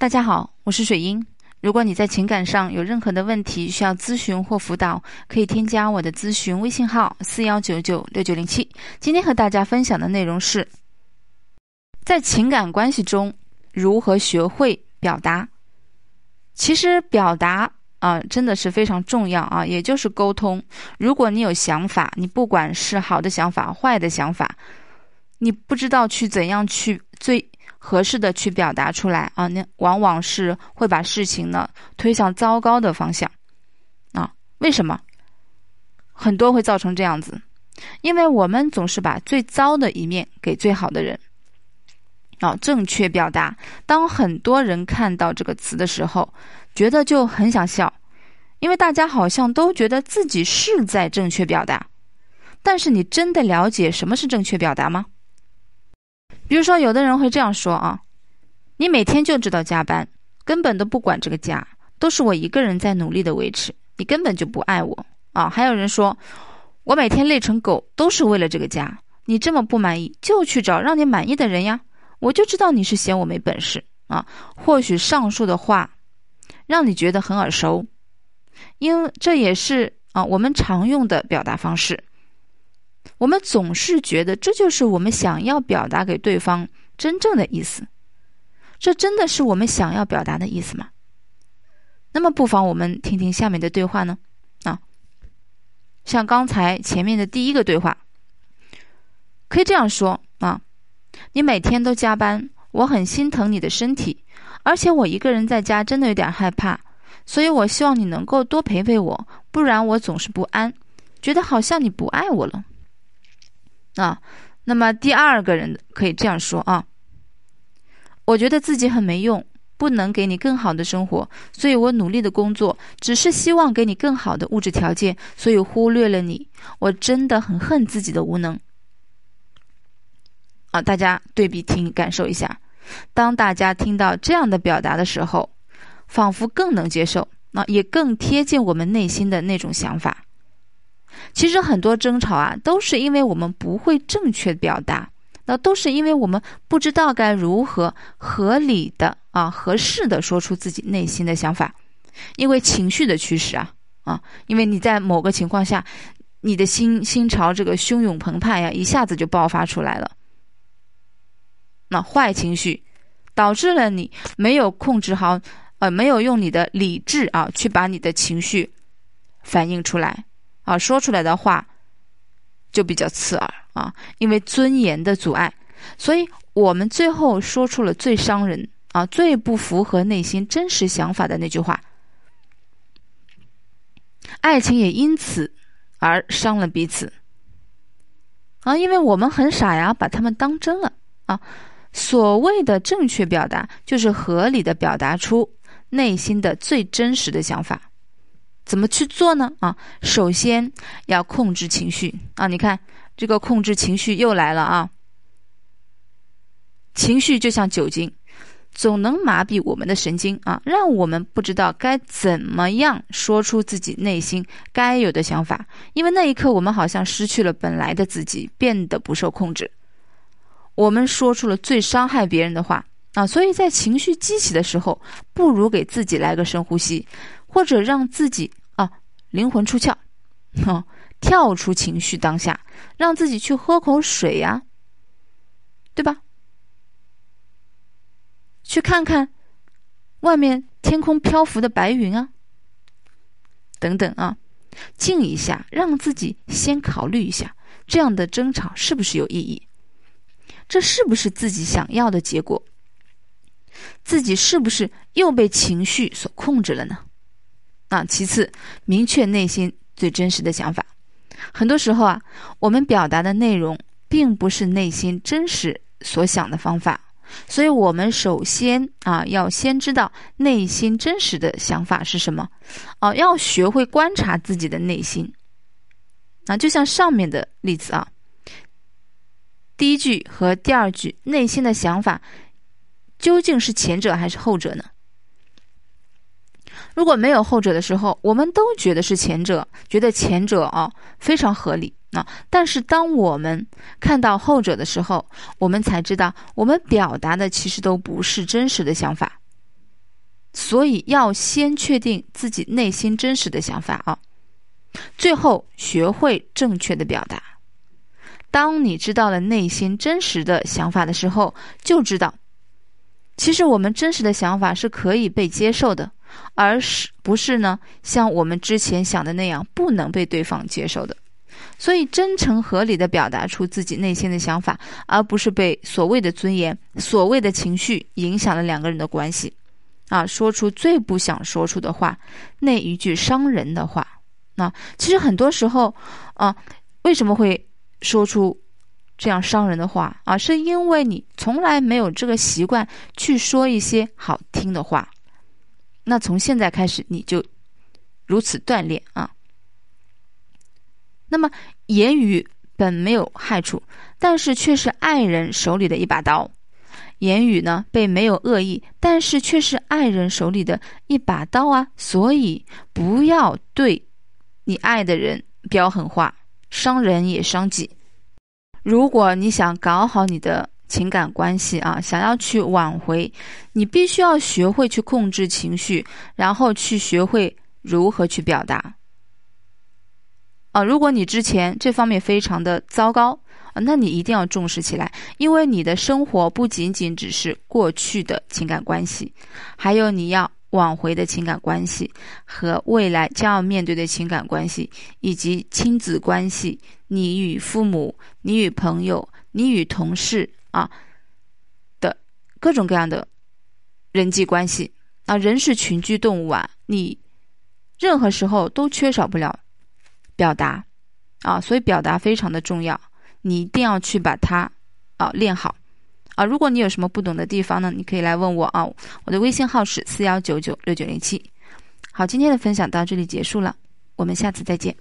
大家好，我是水英。如果你在情感上有任何的问题需要咨询或辅导，可以添加我的咨询微信号四幺九九六九零七。今天和大家分享的内容是，在情感关系中如何学会表达。其实表达啊，真的是非常重要啊，也就是沟通。如果你有想法，你不管是好的想法、坏的想法，你不知道去怎样去最。合适的去表达出来啊，那往往是会把事情呢推向糟糕的方向啊。为什么？很多会造成这样子，因为我们总是把最糟的一面给最好的人啊。正确表达，当很多人看到这个词的时候，觉得就很想笑，因为大家好像都觉得自己是在正确表达，但是你真的了解什么是正确表达吗？比如说，有的人会这样说啊：“你每天就知道加班，根本都不管这个家，都是我一个人在努力的维持，你根本就不爱我啊！”还有人说：“我每天累成狗，都是为了这个家，你这么不满意，就去找让你满意的人呀！我就知道你是嫌我没本事啊！”或许上述的话让你觉得很耳熟，因为这也是啊我们常用的表达方式。我们总是觉得这就是我们想要表达给对方真正的意思，这真的是我们想要表达的意思吗？那么不妨我们听听下面的对话呢？啊，像刚才前面的第一个对话，可以这样说啊：你每天都加班，我很心疼你的身体，而且我一个人在家真的有点害怕，所以我希望你能够多陪陪我，不然我总是不安，觉得好像你不爱我了。啊，那么第二个人可以这样说啊：我觉得自己很没用，不能给你更好的生活，所以我努力的工作，只是希望给你更好的物质条件，所以忽略了你。我真的很恨自己的无能。啊，大家对比听，感受一下。当大家听到这样的表达的时候，仿佛更能接受，那也更贴近我们内心的那种想法。其实很多争吵啊，都是因为我们不会正确表达，那都是因为我们不知道该如何合理的啊、合适的说出自己内心的想法。因为情绪的驱使啊啊，因为你在某个情况下，你的心心潮这个汹涌澎湃呀，一下子就爆发出来了。那坏情绪导致了你没有控制好，呃，没有用你的理智啊去把你的情绪反映出来。啊，说出来的话就比较刺耳啊，因为尊严的阻碍，所以我们最后说出了最伤人啊、最不符合内心真实想法的那句话，爱情也因此而伤了彼此啊，因为我们很傻呀，把他们当真了啊。所谓的正确表达，就是合理的表达出内心的最真实的想法。怎么去做呢？啊，首先要控制情绪啊！你看这个控制情绪又来了啊！情绪就像酒精，总能麻痹我们的神经啊，让我们不知道该怎么样说出自己内心该有的想法。因为那一刻，我们好像失去了本来的自己，变得不受控制。我们说出了最伤害别人的话啊！所以在情绪激起的时候，不如给自己来个深呼吸，或者让自己。灵魂出窍，哈，跳出情绪当下，让自己去喝口水呀，对吧？去看看外面天空漂浮的白云啊，等等啊，静一下，让自己先考虑一下，这样的争吵是不是有意义？这是不是自己想要的结果？自己是不是又被情绪所控制了呢？啊，其次，明确内心最真实的想法。很多时候啊，我们表达的内容并不是内心真实所想的方法，所以我们首先啊，要先知道内心真实的想法是什么。哦，要学会观察自己的内心。啊，就像上面的例子啊，第一句和第二句内心的想法，究竟是前者还是后者呢？如果没有后者的时候，我们都觉得是前者，觉得前者啊非常合理啊。但是当我们看到后者的时候，我们才知道，我们表达的其实都不是真实的想法所以要先确定自己内心真实的想法啊，最后学会正确的表达。当你知道了内心真实的想法的时候，就知道，其实我们真实的想法是可以被接受的，而是不是呢？像我们之前想的那样，不能被对方接受的。所以，真诚合理的表达出自己内心的想法，而不是被所谓的尊严、所谓的情绪影响了两个人的关系。啊，说出最不想说出的话，那一句伤人的话。那其实很多时候，啊，为什么会说出这样伤人的话啊？是因为你从来没有这个习惯去说一些好听的话。那从现在开始，你就如此锻炼啊。那么，言语本没有害处，但是却是爱人手里的一把刀。言语呢，被没有恶意，但是却是爱人手里的一把刀啊！所以不要对你爱的人飙狠话，伤人也伤己。如果你想搞好你的情感关系啊，想要去挽回，你必须要学会去控制情绪，然后去学会如何去表达。啊，如果你之前这方面非常的糟糕。啊，那你一定要重视起来，因为你的生活不仅仅只是过去的情感关系，还有你要挽回的情感关系和未来将要面对的情感关系，以及亲子关系，你与父母、你与朋友、你与同事啊的各种各样的人际关系。啊，人是群居动物啊，你任何时候都缺少不了表达啊，所以表达非常的重要。你一定要去把它啊练好啊！如果你有什么不懂的地方呢，你可以来问我啊。我的微信号是四幺九九六九零七。好，今天的分享到这里结束了，我们下次再见。